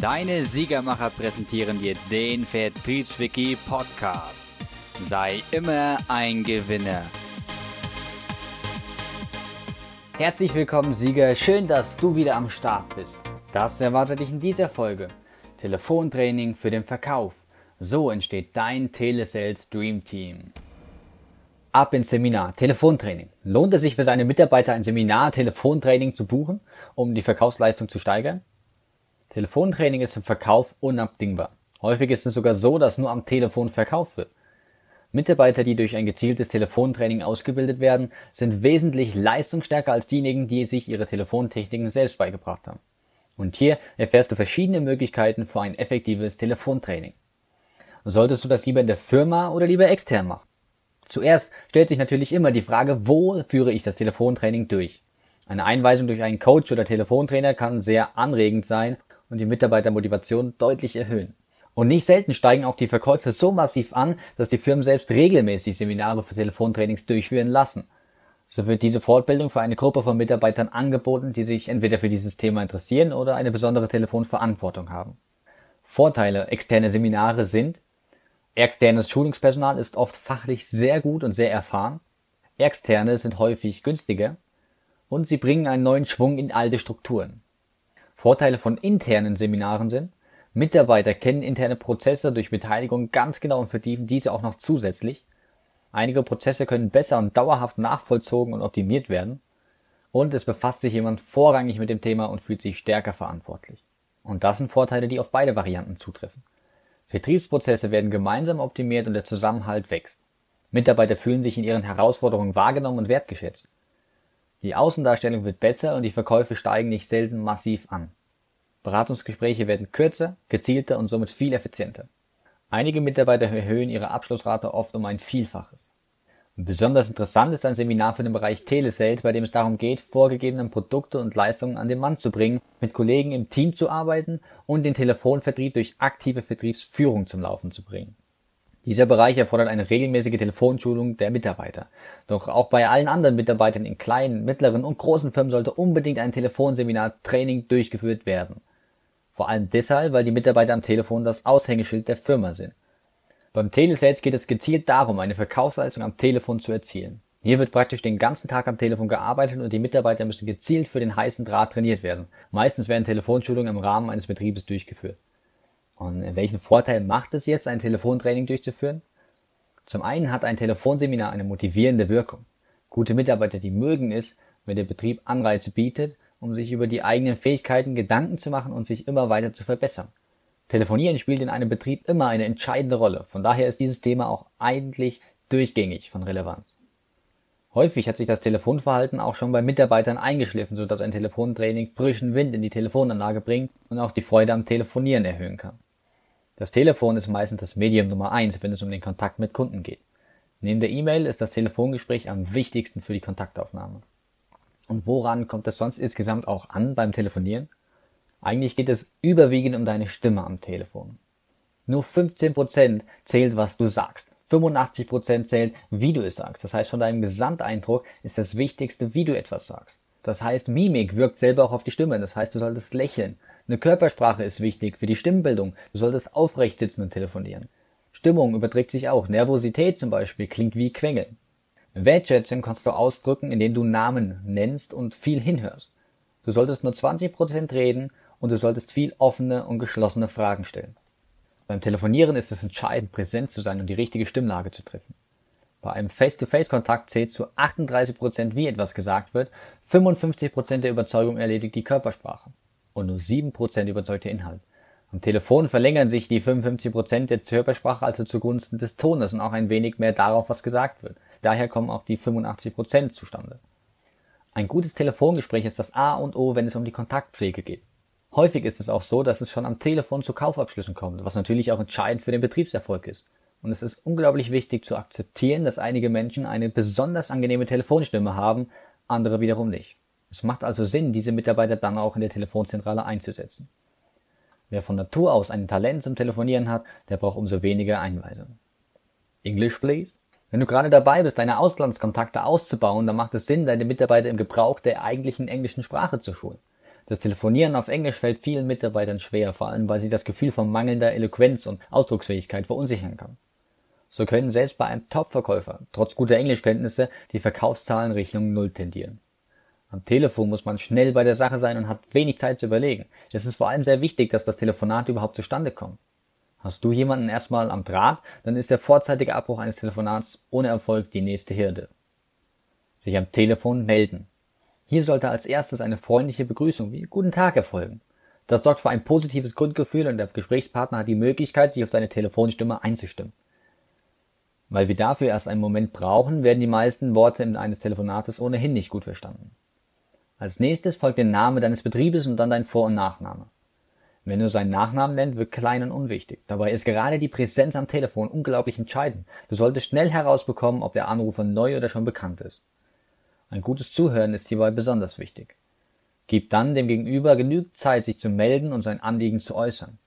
Deine Siegermacher präsentieren dir den Vertriebswiki Podcast. Sei immer ein Gewinner. Herzlich willkommen, Sieger. Schön, dass du wieder am Start bist. Das erwartet dich in dieser Folge. Telefontraining für den Verkauf. So entsteht dein Telesales Dream Team. Ab ins Seminar. Telefontraining. Lohnt es sich für seine Mitarbeiter ein Seminar Telefontraining zu buchen, um die Verkaufsleistung zu steigern? Telefontraining ist im Verkauf unabdingbar. Häufig ist es sogar so, dass nur am Telefon verkauft wird. Mitarbeiter, die durch ein gezieltes Telefontraining ausgebildet werden, sind wesentlich leistungsstärker als diejenigen, die sich ihre Telefontechniken selbst beigebracht haben. Und hier erfährst du verschiedene Möglichkeiten für ein effektives Telefontraining. Solltest du das lieber in der Firma oder lieber extern machen? Zuerst stellt sich natürlich immer die Frage, wo führe ich das Telefontraining durch? Eine Einweisung durch einen Coach oder Telefontrainer kann sehr anregend sein und die Mitarbeitermotivation deutlich erhöhen. Und nicht selten steigen auch die Verkäufe so massiv an, dass die Firmen selbst regelmäßig Seminare für Telefontrainings durchführen lassen. So wird diese Fortbildung für eine Gruppe von Mitarbeitern angeboten, die sich entweder für dieses Thema interessieren oder eine besondere Telefonverantwortung haben. Vorteile externe Seminare sind, externes Schulungspersonal ist oft fachlich sehr gut und sehr erfahren, externe sind häufig günstiger und sie bringen einen neuen Schwung in alte Strukturen. Vorteile von internen Seminaren sind, Mitarbeiter kennen interne Prozesse durch Beteiligung ganz genau und vertiefen diese auch noch zusätzlich. Einige Prozesse können besser und dauerhaft nachvollzogen und optimiert werden. Und es befasst sich jemand vorrangig mit dem Thema und fühlt sich stärker verantwortlich. Und das sind Vorteile, die auf beide Varianten zutreffen. Vertriebsprozesse werden gemeinsam optimiert und der Zusammenhalt wächst. Mitarbeiter fühlen sich in ihren Herausforderungen wahrgenommen und wertgeschätzt. Die Außendarstellung wird besser und die Verkäufe steigen nicht selten massiv an. Beratungsgespräche werden kürzer, gezielter und somit viel effizienter. Einige Mitarbeiter erhöhen ihre Abschlussrate oft um ein Vielfaches. Besonders interessant ist ein Seminar für den Bereich Telesales, bei dem es darum geht, vorgegebene Produkte und Leistungen an den Mann zu bringen, mit Kollegen im Team zu arbeiten und den Telefonvertrieb durch aktive Vertriebsführung zum Laufen zu bringen. Dieser Bereich erfordert eine regelmäßige Telefonschulung der Mitarbeiter. Doch auch bei allen anderen Mitarbeitern in kleinen, mittleren und großen Firmen sollte unbedingt ein Telefonseminar Training durchgeführt werden. Vor allem deshalb, weil die Mitarbeiter am Telefon das Aushängeschild der Firma sind. Beim Telesales geht es gezielt darum, eine Verkaufsleistung am Telefon zu erzielen. Hier wird praktisch den ganzen Tag am Telefon gearbeitet und die Mitarbeiter müssen gezielt für den heißen Draht trainiert werden. Meistens werden Telefonschulungen im Rahmen eines Betriebes durchgeführt. Und welchen Vorteil macht es jetzt, ein Telefontraining durchzuführen? Zum einen hat ein Telefonseminar eine motivierende Wirkung. Gute Mitarbeiter, die mögen es, wenn der Betrieb Anreize bietet, um sich über die eigenen Fähigkeiten Gedanken zu machen und sich immer weiter zu verbessern. Telefonieren spielt in einem Betrieb immer eine entscheidende Rolle. Von daher ist dieses Thema auch eigentlich durchgängig von Relevanz. Häufig hat sich das Telefonverhalten auch schon bei Mitarbeitern eingeschliffen, sodass ein Telefontraining frischen Wind in die Telefonanlage bringt und auch die Freude am Telefonieren erhöhen kann. Das Telefon ist meistens das Medium Nummer eins, wenn es um den Kontakt mit Kunden geht. Neben der E-Mail ist das Telefongespräch am wichtigsten für die Kontaktaufnahme. Und woran kommt es sonst insgesamt auch an beim Telefonieren? Eigentlich geht es überwiegend um deine Stimme am Telefon. Nur 15% zählt, was du sagst. 85% zählt, wie du es sagst. Das heißt, von deinem Gesamteindruck ist das Wichtigste, wie du etwas sagst. Das heißt, Mimik wirkt selber auch auf die Stimme. Das heißt, du solltest lächeln. Eine Körpersprache ist wichtig für die Stimmbildung. Du solltest aufrecht sitzen und telefonieren. Stimmung überträgt sich auch. Nervosität zum Beispiel klingt wie Quengeln. Wertschätzung kannst du ausdrücken, indem du Namen nennst und viel hinhörst. Du solltest nur 20% reden und du solltest viel offene und geschlossene Fragen stellen. Beim Telefonieren ist es entscheidend, präsent zu sein und die richtige Stimmlage zu treffen. Bei einem Face-to-Face-Kontakt zählt zu 38%, wie etwas gesagt wird, 55% der Überzeugung erledigt die Körpersprache und nur 7% überzeugt der Inhalt. Am Telefon verlängern sich die 55% der Körpersprache also zugunsten des Tones und auch ein wenig mehr darauf, was gesagt wird. Daher kommen auch die 85% zustande. Ein gutes Telefongespräch ist das A und O, wenn es um die Kontaktpflege geht. Häufig ist es auch so, dass es schon am Telefon zu Kaufabschlüssen kommt, was natürlich auch entscheidend für den Betriebserfolg ist. Und es ist unglaublich wichtig zu akzeptieren, dass einige Menschen eine besonders angenehme Telefonstimme haben, andere wiederum nicht. Es macht also Sinn, diese Mitarbeiter dann auch in der Telefonzentrale einzusetzen. Wer von Natur aus ein Talent zum Telefonieren hat, der braucht umso weniger Einweisungen. English, please? Wenn du gerade dabei bist, deine Auslandskontakte auszubauen, dann macht es Sinn, deine Mitarbeiter im Gebrauch der eigentlichen englischen Sprache zu schulen. Das Telefonieren auf Englisch fällt vielen Mitarbeitern schwer, vor allem weil sie das Gefühl von mangelnder Eloquenz und Ausdrucksfähigkeit verunsichern kann. So können selbst bei einem Top-Verkäufer trotz guter Englischkenntnisse die Verkaufszahlen Richtung Null tendieren. Am Telefon muss man schnell bei der Sache sein und hat wenig Zeit zu überlegen. Es ist vor allem sehr wichtig, dass das Telefonat überhaupt zustande kommt. Hast du jemanden erstmal am Draht, dann ist der vorzeitige Abbruch eines Telefonats ohne Erfolg die nächste Hürde. Sich am Telefon melden. Hier sollte als erstes eine freundliche Begrüßung wie Guten Tag erfolgen. Das sorgt für ein positives Grundgefühl und der Gesprächspartner hat die Möglichkeit, sich auf deine Telefonstimme einzustimmen. Weil wir dafür erst einen Moment brauchen, werden die meisten Worte eines Telefonates ohnehin nicht gut verstanden. Als nächstes folgt der Name deines Betriebes und dann dein Vor- und Nachname. Wenn du seinen Nachnamen nennt, wird klein und unwichtig. Dabei ist gerade die Präsenz am Telefon unglaublich entscheidend. Du solltest schnell herausbekommen, ob der Anrufer neu oder schon bekannt ist. Ein gutes Zuhören ist hierbei besonders wichtig. Gib dann dem Gegenüber genügend Zeit, sich zu melden und sein Anliegen zu äußern.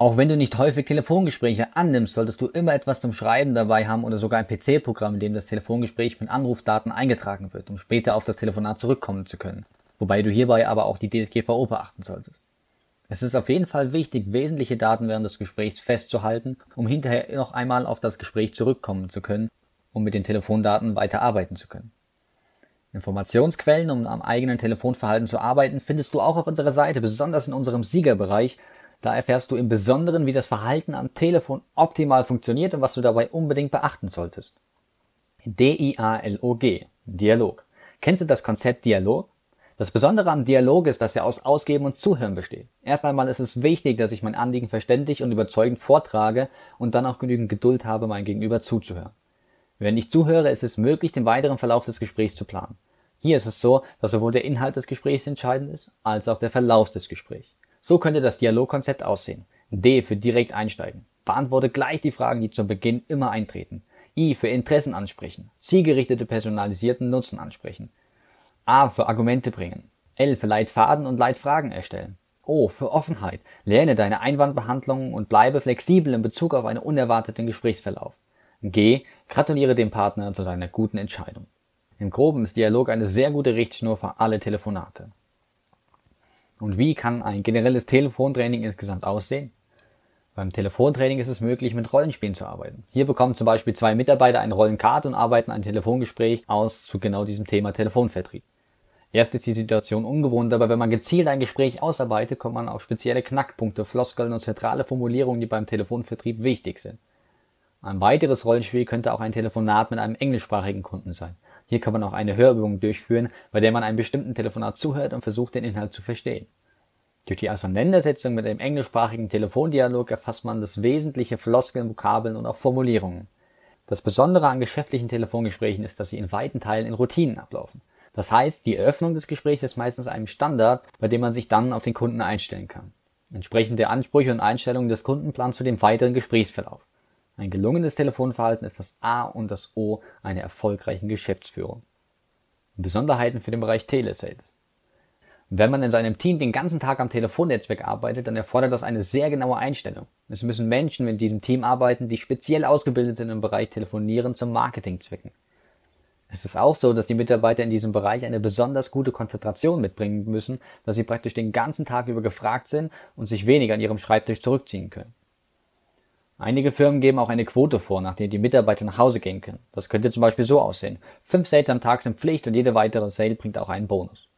Auch wenn du nicht häufig Telefongespräche annimmst, solltest du immer etwas zum Schreiben dabei haben oder sogar ein PC-Programm, in dem das Telefongespräch mit Anrufdaten eingetragen wird, um später auf das Telefonat zurückkommen zu können. Wobei du hierbei aber auch die DSGVO beachten solltest. Es ist auf jeden Fall wichtig, wesentliche Daten während des Gesprächs festzuhalten, um hinterher noch einmal auf das Gespräch zurückkommen zu können, um mit den Telefondaten weiter arbeiten zu können. Informationsquellen, um am eigenen Telefonverhalten zu arbeiten, findest du auch auf unserer Seite, besonders in unserem Siegerbereich. Da erfährst du im Besonderen, wie das Verhalten am Telefon optimal funktioniert und was du dabei unbedingt beachten solltest. D-I-A-L-O-G. Dialog. Kennst du das Konzept Dialog? Das Besondere am Dialog ist, dass er aus Ausgeben und Zuhören besteht. Erst einmal ist es wichtig, dass ich mein Anliegen verständlich und überzeugend vortrage und dann auch genügend Geduld habe, mein Gegenüber zuzuhören. Wenn ich zuhöre, ist es möglich, den weiteren Verlauf des Gesprächs zu planen. Hier ist es so, dass sowohl der Inhalt des Gesprächs entscheidend ist, als auch der Verlauf des Gesprächs. So könnte das Dialogkonzept aussehen. D für direkt einsteigen. Beantworte gleich die Fragen, die zu Beginn immer eintreten. I für Interessen ansprechen. Zielgerichtete personalisierten Nutzen ansprechen. A für Argumente bringen. L für Leitfaden und Leitfragen erstellen. O für Offenheit. Lerne deine Einwandbehandlung und bleibe flexibel in Bezug auf einen unerwarteten Gesprächsverlauf. G. Gratuliere dem Partner zu seiner guten Entscheidung. Im Groben ist Dialog eine sehr gute Richtschnur für alle Telefonate. Und wie kann ein generelles Telefontraining insgesamt aussehen? Beim Telefontraining ist es möglich, mit Rollenspielen zu arbeiten. Hier bekommen zum Beispiel zwei Mitarbeiter eine Rollenkarte und arbeiten ein Telefongespräch aus zu genau diesem Thema Telefonvertrieb. Erst ist die Situation ungewohnt, aber wenn man gezielt ein Gespräch ausarbeitet, kommt man auf spezielle Knackpunkte, Floskeln und zentrale Formulierungen, die beim Telefonvertrieb wichtig sind. Ein weiteres Rollenspiel könnte auch ein Telefonat mit einem englischsprachigen Kunden sein. Hier kann man auch eine Hörübung durchführen, bei der man einem bestimmten Telefonat zuhört und versucht, den Inhalt zu verstehen. Durch die Auseinandersetzung mit dem englischsprachigen Telefondialog erfasst man das wesentliche Floskeln, Vokabeln und auch Formulierungen. Das Besondere an geschäftlichen Telefongesprächen ist, dass sie in weiten Teilen in Routinen ablaufen. Das heißt, die Eröffnung des Gesprächs ist meistens einem Standard, bei dem man sich dann auf den Kunden einstellen kann. Entsprechend der Ansprüche und Einstellungen des Kunden zu dem weiteren Gesprächsverlauf. Ein gelungenes Telefonverhalten ist das A und das O einer erfolgreichen Geschäftsführung. Besonderheiten für den Bereich Telesales. Wenn man in seinem Team den ganzen Tag am Telefonnetzwerk arbeitet, dann erfordert das eine sehr genaue Einstellung. Es müssen Menschen in diesem Team arbeiten, die speziell ausgebildet sind im Bereich Telefonieren zum Marketingzwecken. Es ist auch so, dass die Mitarbeiter in diesem Bereich eine besonders gute Konzentration mitbringen müssen, dass sie praktisch den ganzen Tag über gefragt sind und sich weniger an ihrem Schreibtisch zurückziehen können. Einige Firmen geben auch eine Quote vor, nach der die Mitarbeiter nach Hause gehen können. Das könnte zum Beispiel so aussehen. Fünf Sales am Tag sind Pflicht und jede weitere Sale bringt auch einen Bonus.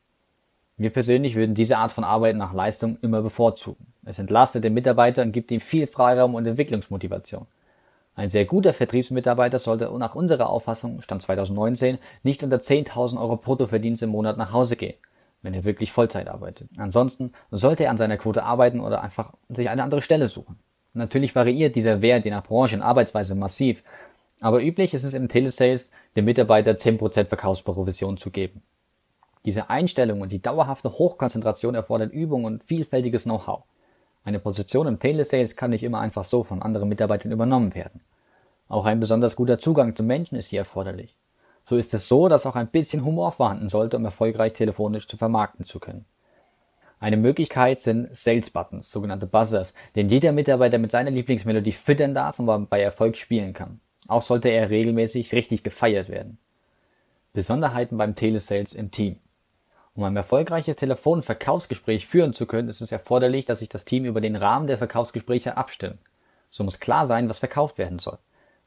Wir persönlich würden diese Art von Arbeit nach Leistung immer bevorzugen. Es entlastet den Mitarbeiter und gibt ihm viel Freiraum und Entwicklungsmotivation. Ein sehr guter Vertriebsmitarbeiter sollte nach unserer Auffassung, Stand 2019, nicht unter 10.000 Euro Bruttoverdienst im Monat nach Hause gehen, wenn er wirklich Vollzeit arbeitet. Ansonsten sollte er an seiner Quote arbeiten oder einfach sich eine andere Stelle suchen. Natürlich variiert dieser Wert je nach Branche und Arbeitsweise massiv, aber üblich ist es im Telesales, dem Mitarbeiter 10% Verkaufsprovision zu geben. Diese Einstellung und die dauerhafte Hochkonzentration erfordert Übung und vielfältiges Know-how. Eine Position im Telesales kann nicht immer einfach so von anderen Mitarbeitern übernommen werden. Auch ein besonders guter Zugang zu Menschen ist hier erforderlich. So ist es so, dass auch ein bisschen Humor vorhanden sollte, um erfolgreich telefonisch zu vermarkten zu können. Eine Möglichkeit sind Sales Buttons, sogenannte Buzzers, den jeder Mitarbeiter mit seiner Lieblingsmelodie füttern darf und bei Erfolg spielen kann. Auch sollte er regelmäßig richtig gefeiert werden. Besonderheiten beim Telesales im Team. Um ein erfolgreiches Telefonverkaufsgespräch führen zu können, ist es erforderlich, dass sich das Team über den Rahmen der Verkaufsgespräche abstimmt. So muss klar sein, was verkauft werden soll,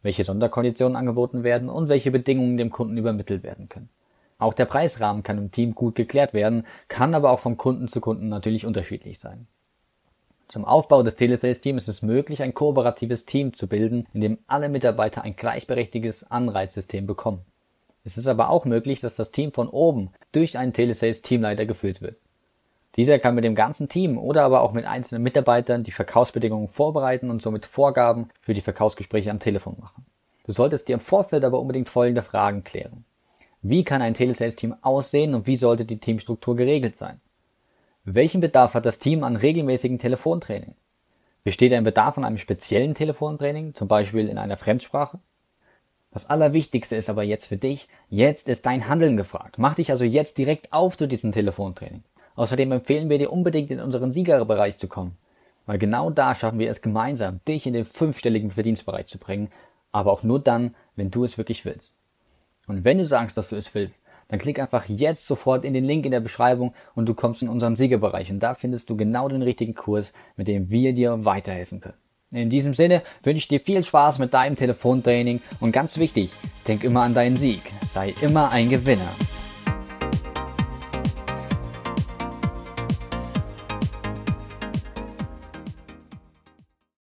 welche Sonderkonditionen angeboten werden und welche Bedingungen dem Kunden übermittelt werden können. Auch der Preisrahmen kann im Team gut geklärt werden, kann aber auch vom Kunden zu Kunden natürlich unterschiedlich sein. Zum Aufbau des Telesales-Teams ist es möglich, ein kooperatives Team zu bilden, in dem alle Mitarbeiter ein gleichberechtigtes Anreizsystem bekommen. Es ist aber auch möglich, dass das Team von oben durch einen Telesales-Teamleiter geführt wird. Dieser kann mit dem ganzen Team oder aber auch mit einzelnen Mitarbeitern die Verkaufsbedingungen vorbereiten und somit Vorgaben für die Verkaufsgespräche am Telefon machen. Du solltest dir im Vorfeld aber unbedingt folgende Fragen klären. Wie kann ein Telesales-Team aussehen und wie sollte die Teamstruktur geregelt sein? Welchen Bedarf hat das Team an regelmäßigen Telefontraining? Besteht ein Bedarf an einem speziellen Telefontraining, zum Beispiel in einer Fremdsprache? Das Allerwichtigste ist aber jetzt für dich, jetzt ist dein Handeln gefragt. Mach dich also jetzt direkt auf zu diesem Telefontraining. Außerdem empfehlen wir dir unbedingt in unseren Siegerbereich zu kommen. Weil genau da schaffen wir es gemeinsam, dich in den fünfstelligen Verdienstbereich zu bringen, aber auch nur dann, wenn du es wirklich willst. Und wenn du sagst, dass du es willst, dann klick einfach jetzt sofort in den Link in der Beschreibung und du kommst in unseren Siegerbereich und da findest du genau den richtigen Kurs, mit dem wir dir weiterhelfen können. In diesem Sinne wünsche ich dir viel Spaß mit deinem Telefontraining und ganz wichtig, denk immer an deinen Sieg. Sei immer ein Gewinner.